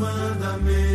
mandamentos.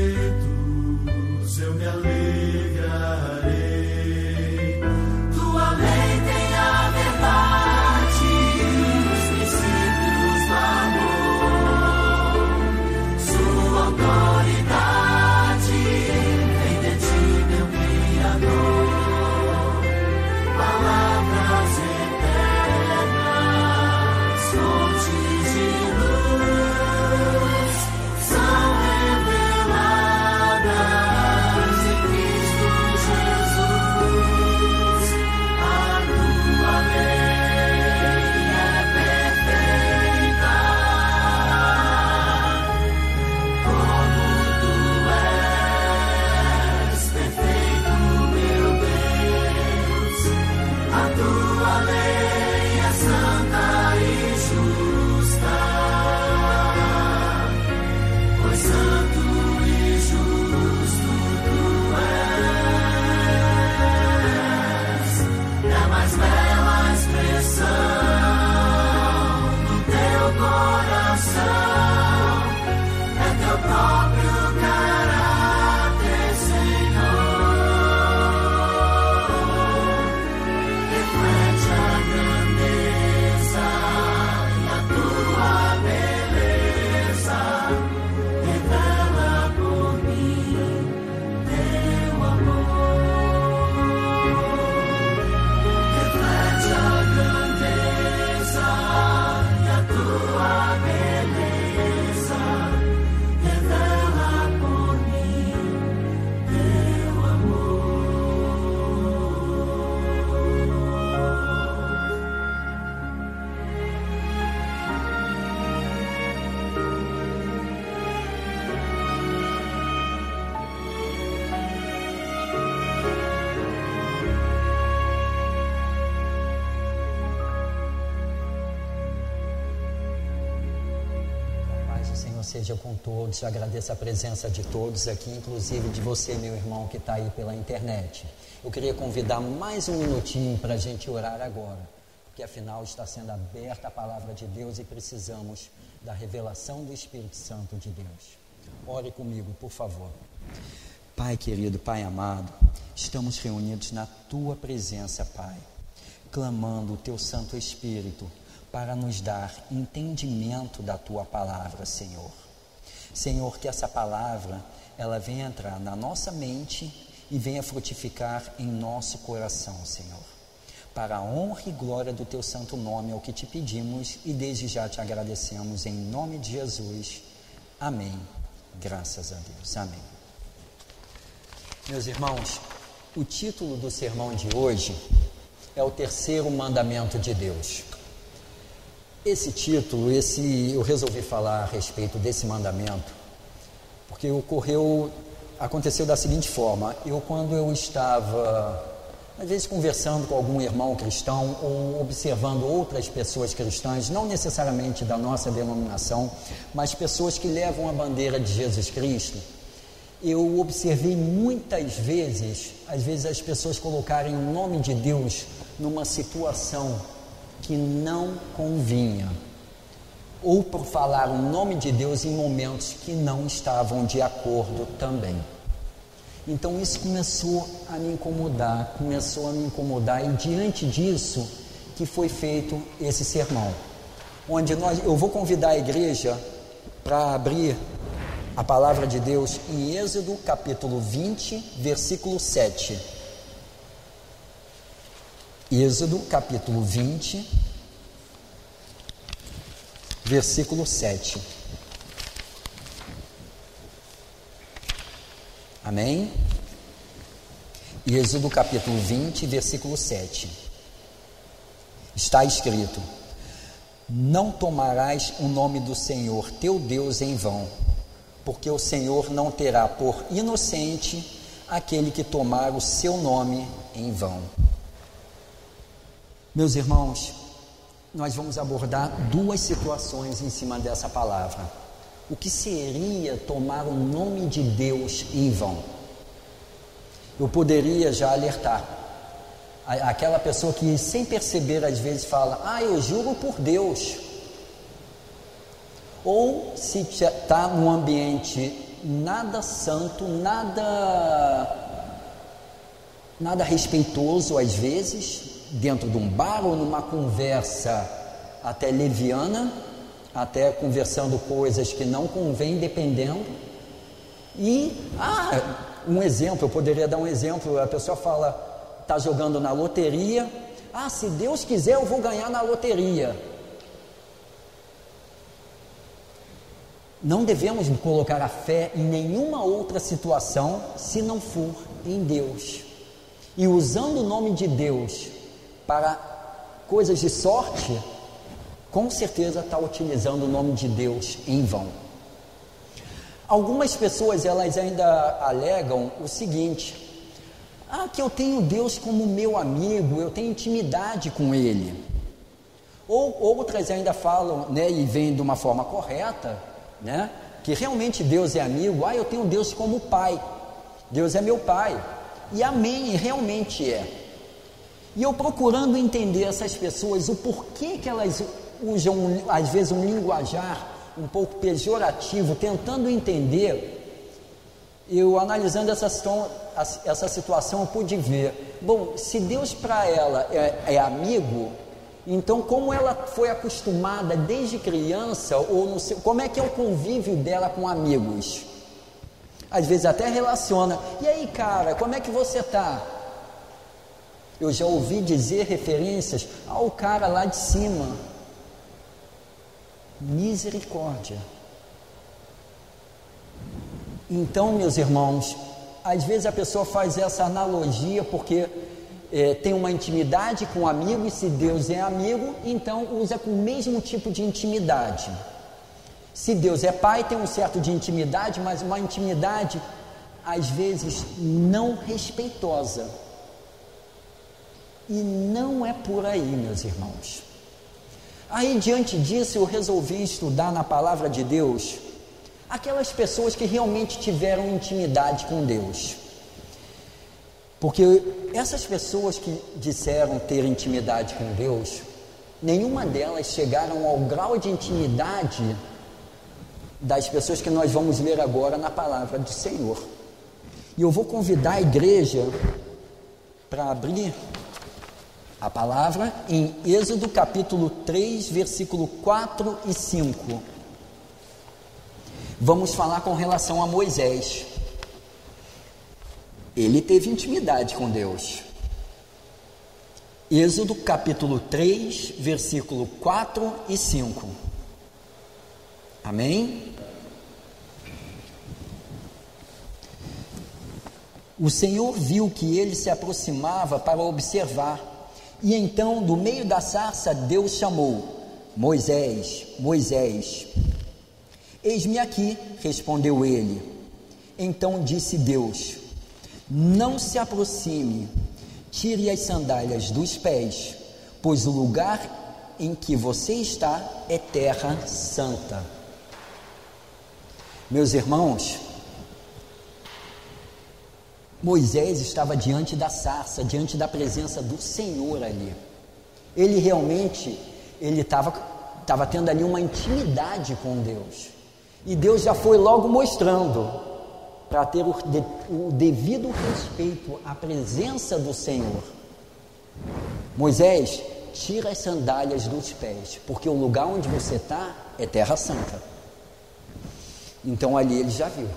Seja com todos. Eu agradeço a presença de todos aqui, inclusive de você, meu irmão, que está aí pela internet. Eu queria convidar mais um minutinho para a gente orar agora, porque afinal está sendo aberta a palavra de Deus e precisamos da revelação do Espírito Santo de Deus. Ore comigo, por favor. Pai querido, Pai amado, estamos reunidos na tua presença, Pai, clamando o teu Santo Espírito para nos dar entendimento da tua palavra, Senhor. Senhor, que essa palavra ela venha entrar na nossa mente e venha frutificar em nosso coração, Senhor. Para a honra e glória do teu santo nome é o que te pedimos e desde já te agradecemos em nome de Jesus. Amém. Graças a Deus. Amém. Meus irmãos, o título do sermão de hoje é o terceiro mandamento de Deus. Esse título, esse, eu resolvi falar a respeito desse mandamento, porque ocorreu, aconteceu da seguinte forma: eu, quando eu estava, às vezes, conversando com algum irmão cristão ou observando outras pessoas cristãs, não necessariamente da nossa denominação, mas pessoas que levam a bandeira de Jesus Cristo, eu observei muitas vezes, às vezes, as pessoas colocarem o nome de Deus numa situação que não convinha, ou por falar o nome de Deus em momentos que não estavam de acordo também. Então isso começou a me incomodar, começou a me incomodar, e diante disso que foi feito esse sermão, onde nós, eu vou convidar a igreja para abrir a palavra de Deus em Êxodo capítulo 20, versículo 7. Êxodo capítulo 20, versículo 7. Amém? Êxodo capítulo 20, versículo 7. Está escrito: Não tomarás o nome do Senhor teu Deus em vão, porque o Senhor não terá por inocente aquele que tomar o seu nome em vão. Meus irmãos, nós vamos abordar duas situações em cima dessa palavra. O que seria tomar o nome de Deus em vão? Eu poderia já alertar aquela pessoa que, sem perceber, às vezes fala: Ah, eu juro por Deus. Ou se está num ambiente nada santo, nada nada respeitoso às vezes, dentro de um bar ou numa conversa até leviana, até conversando coisas que não convém, dependendo. E, ah, um exemplo, eu poderia dar um exemplo: a pessoa fala, está jogando na loteria, ah, se Deus quiser eu vou ganhar na loteria. Não devemos colocar a fé em nenhuma outra situação se não for em Deus. E usando o nome de Deus para coisas de sorte, com certeza está utilizando o nome de Deus em vão. Algumas pessoas elas ainda alegam o seguinte: ah, que eu tenho Deus como meu amigo, eu tenho intimidade com Ele. Ou outras ainda falam, né, e vêm de uma forma correta, né, que realmente Deus é amigo. Ah, eu tenho Deus como pai. Deus é meu pai. E amém, realmente é. E eu procurando entender essas pessoas, o porquê que elas usam, às vezes, um linguajar um pouco pejorativo, tentando entender, eu analisando essa, essa situação, eu pude ver, bom, se Deus para ela é, é, amigo, então como ela foi acostumada desde criança, ou seu, como é que é o convívio dela com amigos? Às vezes até relaciona, e aí cara, como é que você está? Eu já ouvi dizer referências ao cara lá de cima. Misericórdia. Então, meus irmãos, às vezes a pessoa faz essa analogia porque é, tem uma intimidade com um amigo, e se Deus é amigo, então usa com o mesmo tipo de intimidade. Se Deus é pai, tem um certo de intimidade, mas uma intimidade às vezes não respeitosa. E não é por aí, meus irmãos. Aí, diante disso, eu resolvi estudar na palavra de Deus aquelas pessoas que realmente tiveram intimidade com Deus. Porque essas pessoas que disseram ter intimidade com Deus, nenhuma delas chegaram ao grau de intimidade das pessoas que nós vamos ler agora na palavra do Senhor. E eu vou convidar a igreja para abrir a palavra em Êxodo capítulo 3, versículo 4 e 5. Vamos falar com relação a Moisés. Ele teve intimidade com Deus. Êxodo capítulo 3, versículo 4 e 5. Amém? O Senhor viu que ele se aproximava para observar e então, do meio da sarça, Deus chamou: Moisés, Moisés. Eis-me aqui, respondeu ele. Então disse Deus: Não se aproxime, tire as sandálias dos pés, pois o lugar em que você está é terra santa. Meus irmãos, Moisés estava diante da sarça, diante da presença do Senhor ali. Ele realmente, ele estava estava tendo ali uma intimidade com Deus. E Deus já foi logo mostrando para ter o, de, o devido respeito à presença do Senhor. Moisés, tira as sandálias dos pés, porque o lugar onde você está é terra santa. Então ali ele já viu.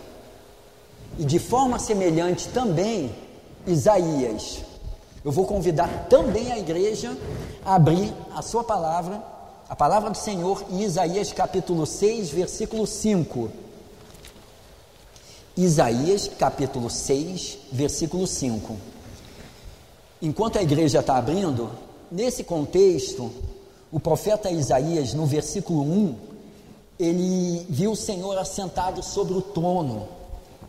E de forma semelhante também, Isaías. Eu vou convidar também a igreja a abrir a sua palavra, a palavra do Senhor, em Isaías capítulo 6, versículo 5. Isaías capítulo 6, versículo 5. Enquanto a igreja está abrindo, nesse contexto, o profeta Isaías, no versículo 1, ele viu o Senhor assentado sobre o trono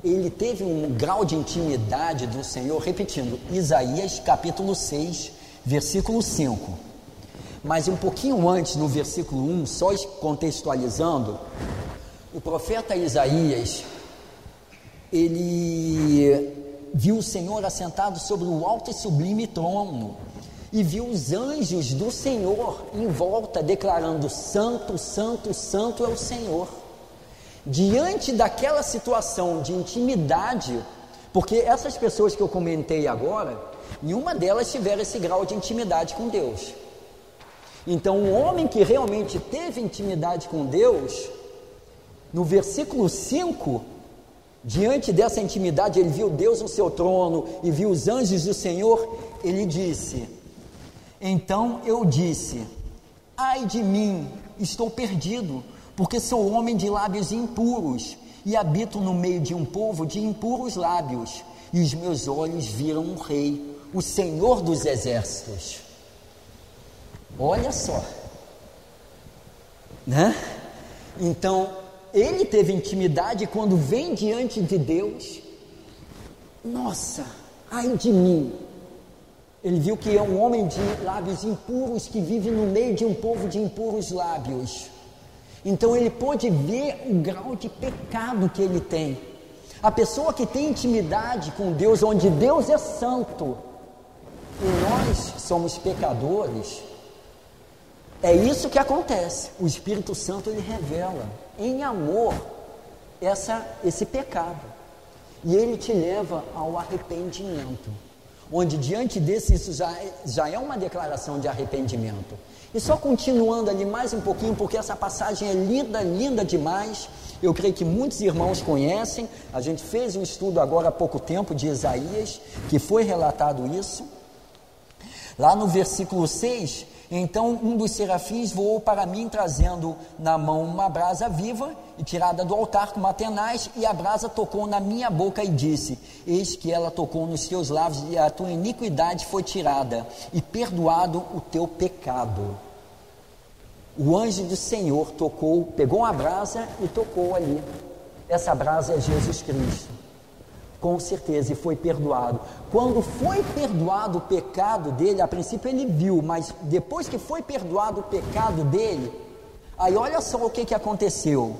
ele teve um grau de intimidade do Senhor, repetindo, Isaías capítulo 6, versículo 5. Mas um pouquinho antes, no versículo 1, só contextualizando, o profeta Isaías, ele viu o Senhor assentado sobre o alto e sublime trono, e viu os anjos do Senhor em volta, declarando: Santo, Santo, Santo é o Senhor. Diante daquela situação de intimidade, porque essas pessoas que eu comentei agora, nenhuma delas tiveram esse grau de intimidade com Deus. Então, um homem que realmente teve intimidade com Deus, no versículo 5, diante dessa intimidade, ele viu Deus no seu trono e viu os anjos do Senhor, ele disse: Então eu disse: Ai de mim, estou perdido, porque sou homem de lábios impuros e habito no meio de um povo de impuros lábios, e os meus olhos viram um rei, o Senhor dos exércitos. Olha só, né? Então, ele teve intimidade quando vem diante de Deus. Nossa, ai de mim. Ele viu que é um homem de lábios impuros que vive no meio de um povo de impuros lábios. Então ele pôde ver o grau de pecado que ele tem. A pessoa que tem intimidade com Deus, onde Deus é santo, e nós somos pecadores, é isso que acontece. O Espírito Santo ele revela em amor essa, esse pecado. E ele te leva ao arrependimento. Onde diante desse, isso já, é, já é uma declaração de arrependimento. E só continuando ali mais um pouquinho, porque essa passagem é linda, linda demais. Eu creio que muitos irmãos conhecem. A gente fez um estudo agora há pouco tempo de Isaías, que foi relatado isso. Lá no versículo 6, então um dos serafins voou para mim, trazendo na mão uma brasa viva e tirada do altar com uma e a brasa tocou na minha boca e disse: Eis que ela tocou nos teus lábios, e a tua iniquidade foi tirada, e perdoado o teu pecado. O anjo do Senhor tocou, pegou uma brasa e tocou ali. Essa brasa é Jesus Cristo com certeza, e foi perdoado. Quando foi perdoado o pecado dele, a princípio ele viu, mas depois que foi perdoado o pecado dele, aí olha só o que, que aconteceu.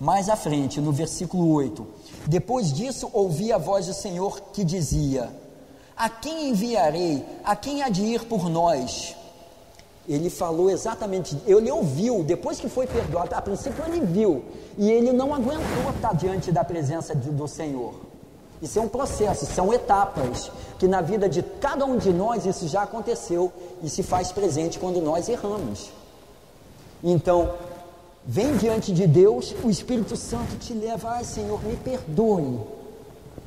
Mais à frente, no versículo 8: Depois disso, ouvi a voz do Senhor que dizia: A quem enviarei? A quem há de ir por nós? Ele falou exatamente, ele ouviu, depois que foi perdoado, a princípio ele viu, e ele não aguentou estar diante da presença do Senhor. Isso é um processo, são etapas que na vida de cada um de nós isso já aconteceu e se faz presente quando nós erramos. Então, vem diante de Deus, o Espírito Santo te leva, ai Senhor, me perdoe.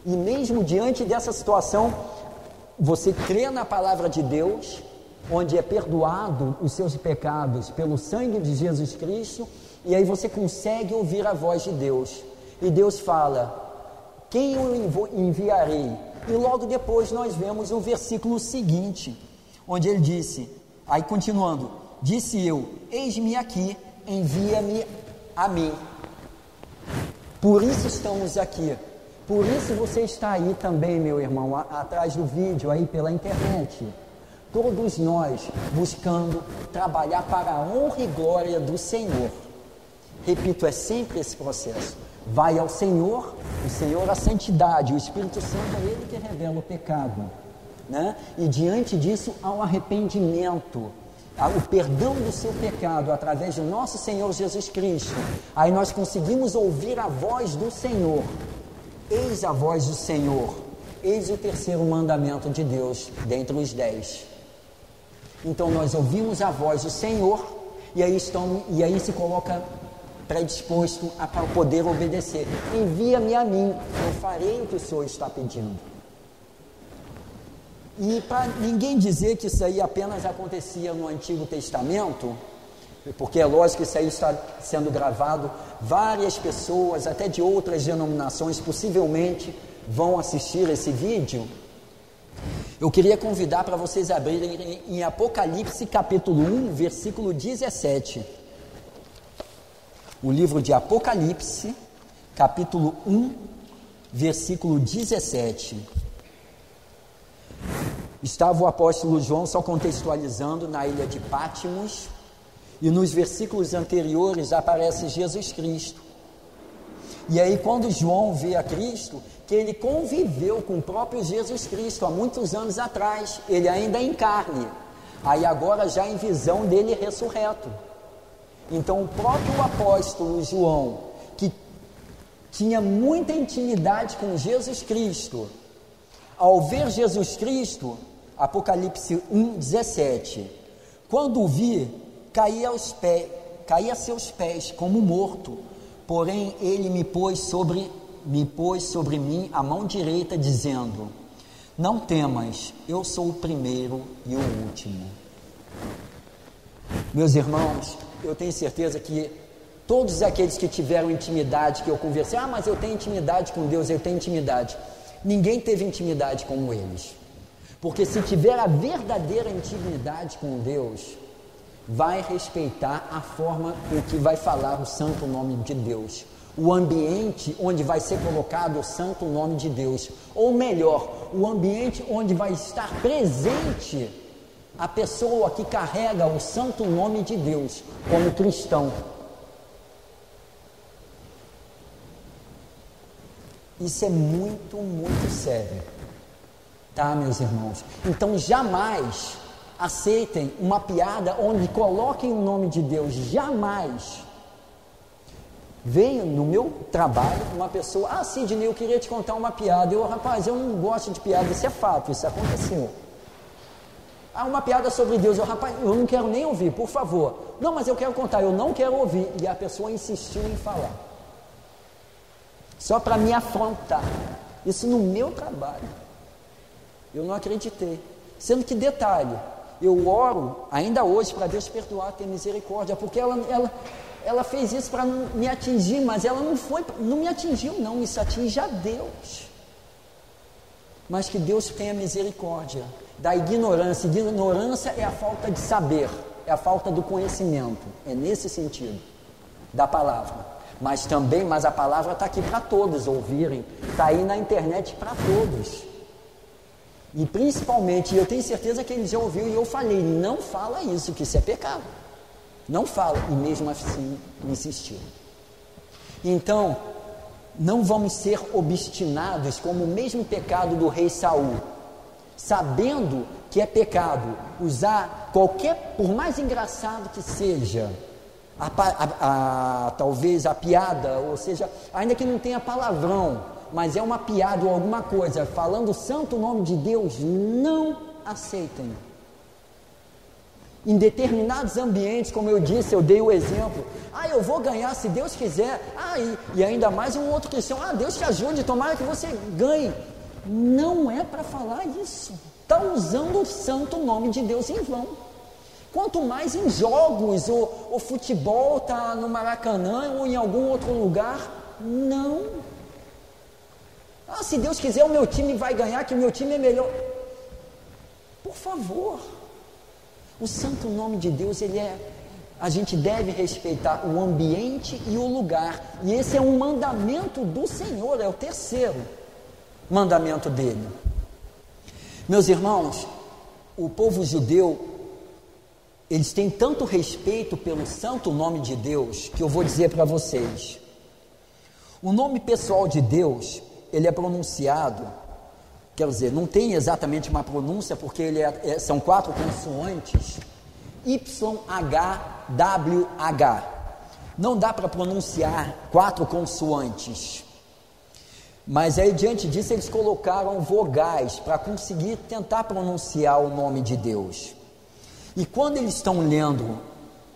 E mesmo diante dessa situação, você crê na palavra de Deus, onde é perdoado os seus pecados pelo sangue de Jesus Cristo, e aí você consegue ouvir a voz de Deus. E Deus fala: quem eu enviarei? E logo depois nós vemos o versículo seguinte, onde ele disse, aí continuando, disse eu: Eis-me aqui, envia-me a mim. Por isso estamos aqui. Por isso você está aí também, meu irmão, a, atrás do vídeo, aí pela internet. Todos nós buscando trabalhar para a honra e glória do Senhor. Repito, é sempre esse processo vai ao Senhor, o Senhor a santidade, o Espírito Santo é ele que revela o pecado, né? E diante disso há um arrependimento, o perdão do seu pecado através do nosso Senhor Jesus Cristo. Aí nós conseguimos ouvir a voz do Senhor. Eis a voz do Senhor. Eis o terceiro mandamento de Deus dentre os dez. Então nós ouvimos a voz do Senhor e aí, estão, e aí se coloca predisposto a poder obedecer. Envia-me a mim, eu farei o que o Senhor está pedindo. E para ninguém dizer que isso aí apenas acontecia no Antigo Testamento, porque é lógico que isso aí está sendo gravado, várias pessoas, até de outras denominações, possivelmente vão assistir esse vídeo. Eu queria convidar para vocês abrirem em Apocalipse capítulo 1, versículo 17 o livro de Apocalipse, capítulo 1, versículo 17. Estava o apóstolo João, só contextualizando, na ilha de Pátimos, e nos versículos anteriores aparece Jesus Cristo. E aí, quando João vê a Cristo, que ele conviveu com o próprio Jesus Cristo há muitos anos atrás, ele ainda é em carne, aí agora já em visão dele ressurreto. Então, o próprio apóstolo João, que tinha muita intimidade com Jesus Cristo, ao ver Jesus Cristo, Apocalipse 1:17, quando o vi, caía aos pés, caía a seus pés como morto. Porém, ele me pôs sobre me pôs sobre mim a mão direita, dizendo: Não temas, eu sou o primeiro e o último. Meus irmãos, eu tenho certeza que todos aqueles que tiveram intimidade, que eu conversei, ah, mas eu tenho intimidade com Deus, eu tenho intimidade. Ninguém teve intimidade como eles. Porque se tiver a verdadeira intimidade com Deus, vai respeitar a forma com que vai falar o santo nome de Deus, o ambiente onde vai ser colocado o santo nome de Deus, ou melhor, o ambiente onde vai estar presente a pessoa que carrega o santo nome de Deus como cristão. Isso é muito, muito sério. Tá, meus irmãos? Então jamais aceitem uma piada onde coloquem o nome de Deus. Jamais. Veio no meu trabalho uma pessoa, ah, Sidney, eu queria te contar uma piada. Eu, rapaz, eu não gosto de piada, isso é fato, isso aconteceu. Ah, uma piada sobre Deus. Eu, rapaz, eu não quero nem ouvir, por favor. Não, mas eu quero contar, eu não quero ouvir. E a pessoa insistiu em falar. Só para me afrontar. Isso no meu trabalho. Eu não acreditei. Sendo que, detalhe, eu oro ainda hoje para Deus perdoar, ter misericórdia, porque ela, ela, ela fez isso para me atingir, mas ela não foi, não me atingiu, não, isso atinge a Deus. Mas que Deus tenha misericórdia da ignorância. Ignorância é a falta de saber, é a falta do conhecimento. É nesse sentido da palavra. Mas também, mas a palavra está aqui para todos ouvirem, está aí na internet para todos. E principalmente, eu tenho certeza que ele já ouviu e eu falei, não fala isso, que isso é pecado. Não fala, e mesmo assim insistiu. Então, não vamos ser obstinados como o mesmo pecado do rei Saul sabendo que é pecado usar qualquer, por mais engraçado que seja, a, a, a, talvez a piada, ou seja, ainda que não tenha palavrão, mas é uma piada ou alguma coisa, falando o santo nome de Deus, não aceitem. Em determinados ambientes, como eu disse, eu dei o exemplo. Ah, eu vou ganhar se Deus quiser. Ah, e, e ainda mais um outro cristão. Ah, Deus te ajude, tomara que você ganhe. Não é para falar isso. Está usando o santo nome de Deus em vão. Quanto mais em jogos, o, o futebol está no Maracanã ou em algum outro lugar, não. Ah, se Deus quiser, o meu time vai ganhar, que o meu time é melhor. Por favor. O santo nome de Deus, ele é. A gente deve respeitar o ambiente e o lugar. E esse é um mandamento do Senhor, é o terceiro mandamento dele. Meus irmãos, o povo judeu, eles têm tanto respeito pelo santo nome de Deus, que eu vou dizer para vocês. O nome pessoal de Deus, ele é pronunciado, quer dizer, não tem exatamente uma pronúncia, porque ele é, é, são quatro consoantes, YHWH. Não dá para pronunciar quatro consoantes. Mas aí, diante disso, eles colocaram vogais para conseguir tentar pronunciar o nome de Deus. E quando eles estão lendo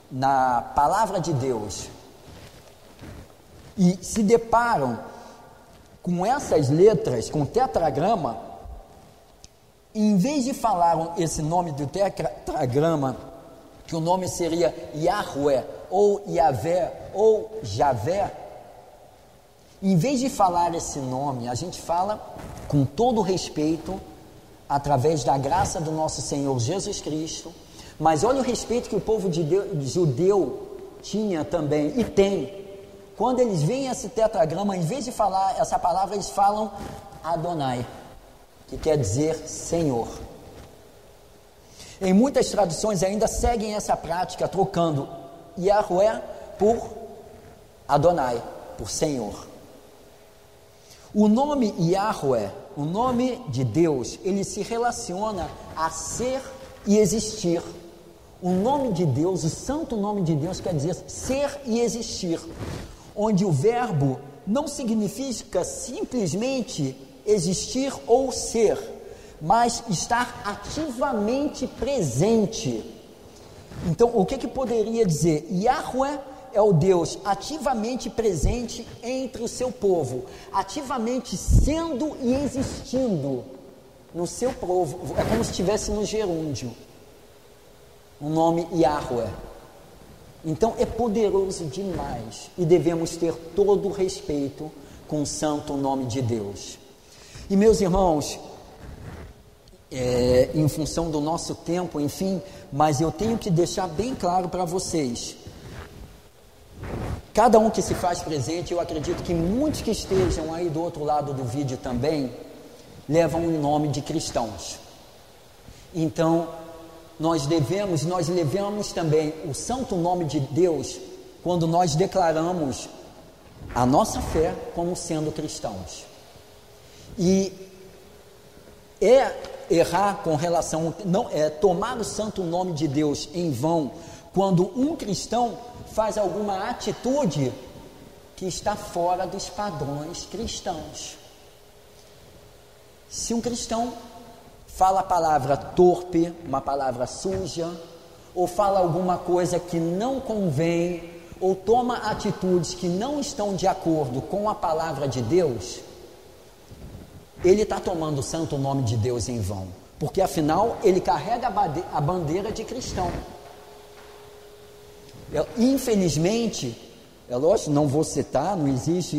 na palavra de Deus e se deparam com essas letras, com tetragrama, em vez de falar esse nome do tetragrama, que o nome seria Yahweh, ou Yahvé, ou Javé, em vez de falar esse nome, a gente fala com todo respeito, através da graça do nosso Senhor Jesus Cristo. Mas olha o respeito que o povo de Deus, judeu tinha também e tem. Quando eles veem esse tetragrama, em vez de falar essa palavra, eles falam Adonai, que quer dizer Senhor. Em muitas traduções ainda seguem essa prática, trocando Yahweh por Adonai, por Senhor. O nome Yahweh, o nome de Deus, ele se relaciona a ser e existir. O nome de Deus, o santo nome de Deus, quer dizer ser e existir, onde o verbo não significa simplesmente existir ou ser, mas estar ativamente presente. Então, o que, que poderia dizer? Yahweh é o Deus ativamente presente entre o seu povo, ativamente sendo e existindo no seu povo. É como se estivesse no gerúndio o nome Yahweh. Então é poderoso demais e devemos ter todo o respeito com o santo nome de Deus. E meus irmãos, é, em função do nosso tempo, enfim, mas eu tenho que deixar bem claro para vocês. Cada um que se faz presente, eu acredito que muitos que estejam aí do outro lado do vídeo também levam o nome de cristãos. Então, nós devemos, nós levamos também o santo nome de Deus quando nós declaramos a nossa fé como sendo cristãos. E é errar com relação não é tomar o santo nome de Deus em vão quando um cristão faz alguma atitude que está fora dos padrões cristãos. Se um cristão fala a palavra torpe, uma palavra suja, ou fala alguma coisa que não convém, ou toma atitudes que não estão de acordo com a palavra de Deus, ele está tomando o santo nome de Deus em vão, porque afinal ele carrega a bandeira de cristão. Infelizmente, é lógico, não vou citar, não existe,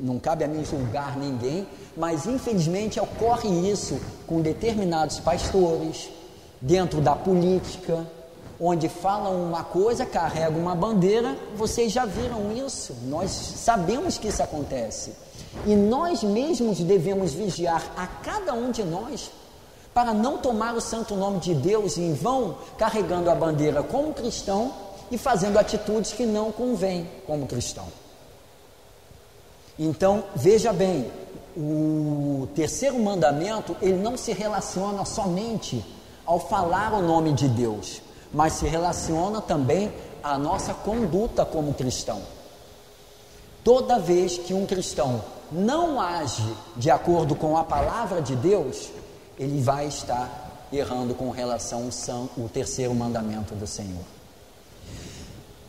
não cabe a mim julgar ninguém, mas infelizmente ocorre isso com determinados pastores, dentro da política, onde falam uma coisa, carregam uma bandeira, vocês já viram isso, nós sabemos que isso acontece. E nós mesmos devemos vigiar a cada um de nós para não tomar o santo nome de Deus em vão, carregando a bandeira como cristão e fazendo atitudes que não convêm como cristão. Então, veja bem, o terceiro mandamento, ele não se relaciona somente ao falar o nome de Deus, mas se relaciona também à nossa conduta como cristão. Toda vez que um cristão não age de acordo com a palavra de Deus, ele vai estar errando com relação ao terceiro mandamento do Senhor.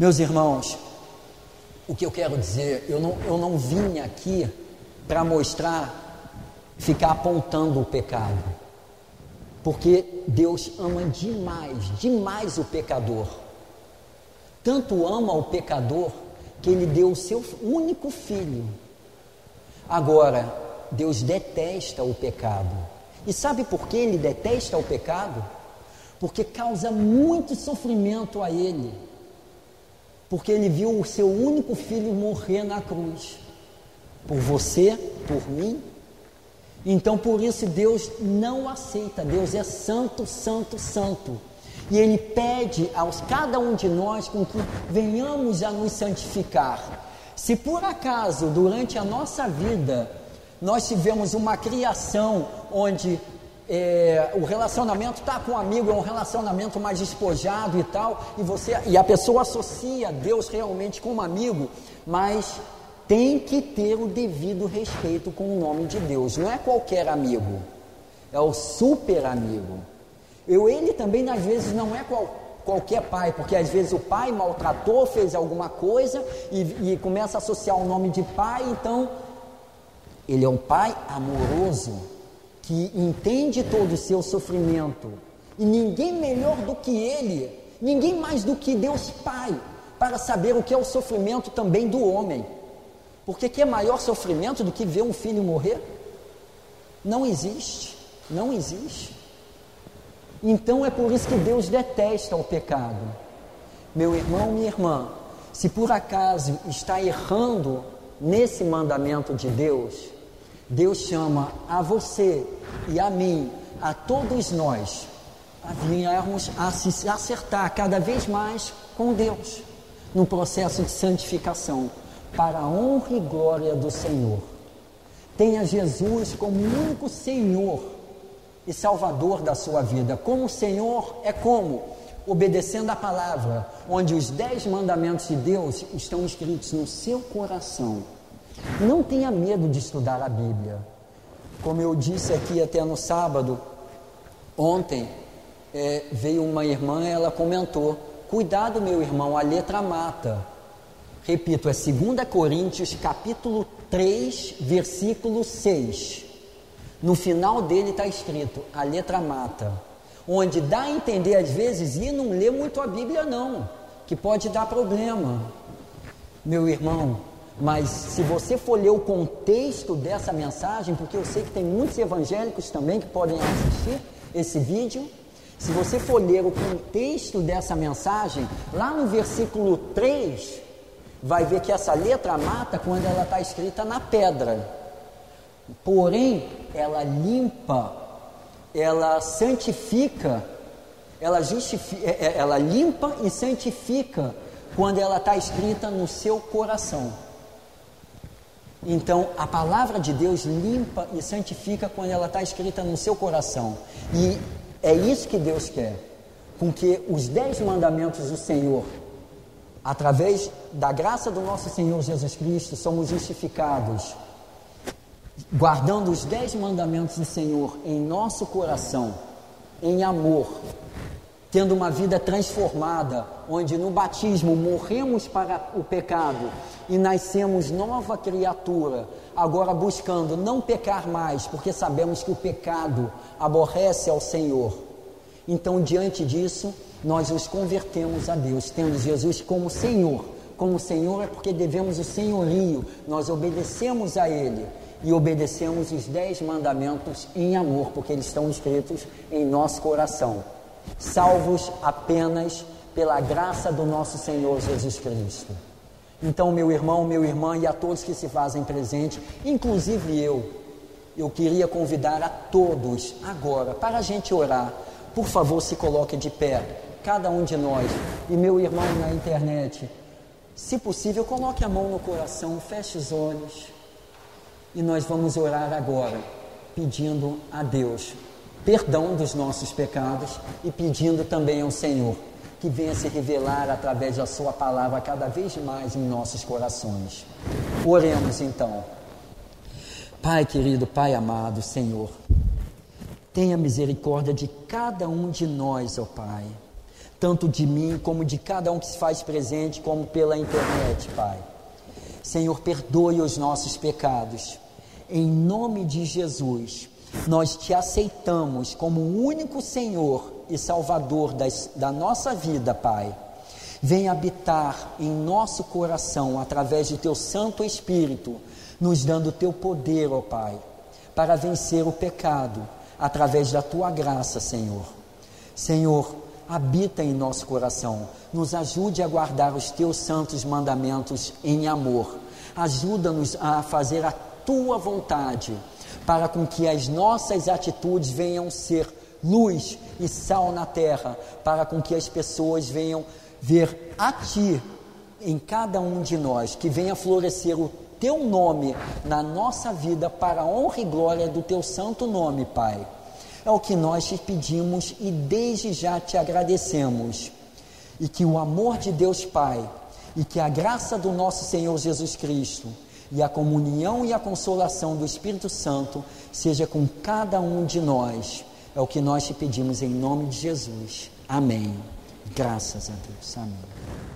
Meus irmãos, o que eu quero dizer, eu não, eu não vim aqui para mostrar, ficar apontando o pecado, porque Deus ama demais, demais o pecador. Tanto ama o pecador que ele deu o seu único filho. Agora, Deus detesta o pecado. E sabe por que ele detesta o pecado? Porque causa muito sofrimento a ele porque ele viu o seu único filho morrer na cruz. Por você, por mim. Então, por isso, Deus não aceita. Deus é santo, santo, santo. E Ele pede a cada um de nós com que venhamos a nos santificar. Se por acaso, durante a nossa vida, nós tivemos uma criação onde é, o relacionamento está com um amigo, é um relacionamento mais despojado e tal, e você e a pessoa associa Deus realmente com um amigo, mas tem que ter o devido respeito com o nome de Deus. Não é qualquer amigo, é o super amigo. Eu, ele também às vezes não é qual, qualquer pai, porque às vezes o pai maltratou, fez alguma coisa e, e começa a associar o nome de pai, então ele é um pai amoroso que entende todo o seu sofrimento, e ninguém melhor do que ele, ninguém mais do que Deus Pai, para saber o que é o sofrimento também do homem. Porque que é maior sofrimento do que ver um filho morrer? Não existe, não existe. Então é por isso que Deus detesta o pecado. Meu irmão, minha irmã, se por acaso está errando nesse mandamento de Deus, Deus chama a você e a mim, a todos nós, a virmos a se acertar cada vez mais com Deus no processo de santificação, para a honra e glória do Senhor. Tenha Jesus como único Senhor e Salvador da sua vida. Como Senhor é como? Obedecendo a palavra, onde os dez mandamentos de Deus estão escritos no seu coração. Não tenha medo de estudar a Bíblia. Como eu disse aqui até no sábado, ontem é, veio uma irmã, ela comentou: Cuidado, meu irmão, a letra mata. Repito, é 2 Coríntios capítulo 3, versículo 6. No final dele está escrito: a letra mata. Onde dá a entender às vezes e não lê muito a Bíblia, não, que pode dar problema. Meu irmão, mas se você for ler o contexto dessa mensagem, porque eu sei que tem muitos evangélicos também que podem assistir esse vídeo, se você for ler o contexto dessa mensagem, lá no versículo 3, vai ver que essa letra mata quando ela está escrita na pedra. Porém, ela limpa, ela santifica, ela, justifica, é, é, ela limpa e santifica quando ela está escrita no seu coração. Então, a palavra de Deus limpa e santifica quando ela está escrita no seu coração. E é isso que Deus quer, com que os dez mandamentos do Senhor, através da graça do nosso Senhor Jesus Cristo, somos justificados, guardando os dez mandamentos do Senhor em nosso coração, em amor, tendo uma vida transformada, onde no batismo morremos para o pecado e nascemos nova criatura, agora buscando não pecar mais, porque sabemos que o pecado aborrece ao Senhor. Então, diante disso, nós nos convertemos a Deus, tendo Jesus como Senhor. Como Senhor é porque devemos o senhorio, nós obedecemos a Ele e obedecemos os dez mandamentos em amor, porque eles estão escritos em nosso coração salvos apenas pela graça do nosso Senhor Jesus Cristo. Então, meu irmão, minha irmã e a todos que se fazem presente, inclusive eu, eu queria convidar a todos agora para a gente orar. Por favor, se coloque de pé, cada um de nós, e meu irmão na internet, se possível, coloque a mão no coração, feche os olhos, e nós vamos orar agora, pedindo a Deus perdão dos nossos pecados e pedindo também ao Senhor que venha se revelar através da Sua palavra cada vez mais em nossos corações. Oremos então. Pai querido, Pai amado, Senhor, tenha misericórdia de cada um de nós, ó Pai, tanto de mim como de cada um que se faz presente, como pela internet, Pai. Senhor, perdoe os nossos pecados. Em nome de Jesus, nós te aceitamos como o único Senhor e Salvador das, da nossa vida, Pai. Vem habitar em nosso coração através do teu Santo Espírito, nos dando teu poder, ó Pai, para vencer o pecado através da tua graça, Senhor. Senhor, habita em nosso coração, nos ajude a guardar os teus santos mandamentos em amor. Ajuda-nos a fazer a tua vontade para com que as nossas atitudes venham ser luz e sal na terra, para com que as pessoas venham ver a Ti em cada um de nós, que venha florescer o Teu nome na nossa vida para a honra e glória do Teu santo nome, Pai. É o que nós te pedimos e desde já te agradecemos. E que o amor de Deus Pai e que a graça do nosso Senhor Jesus Cristo e a comunhão e a consolação do Espírito Santo seja com cada um de nós. É o que nós te pedimos em nome de Jesus. Amém. Graças a Deus. Amém.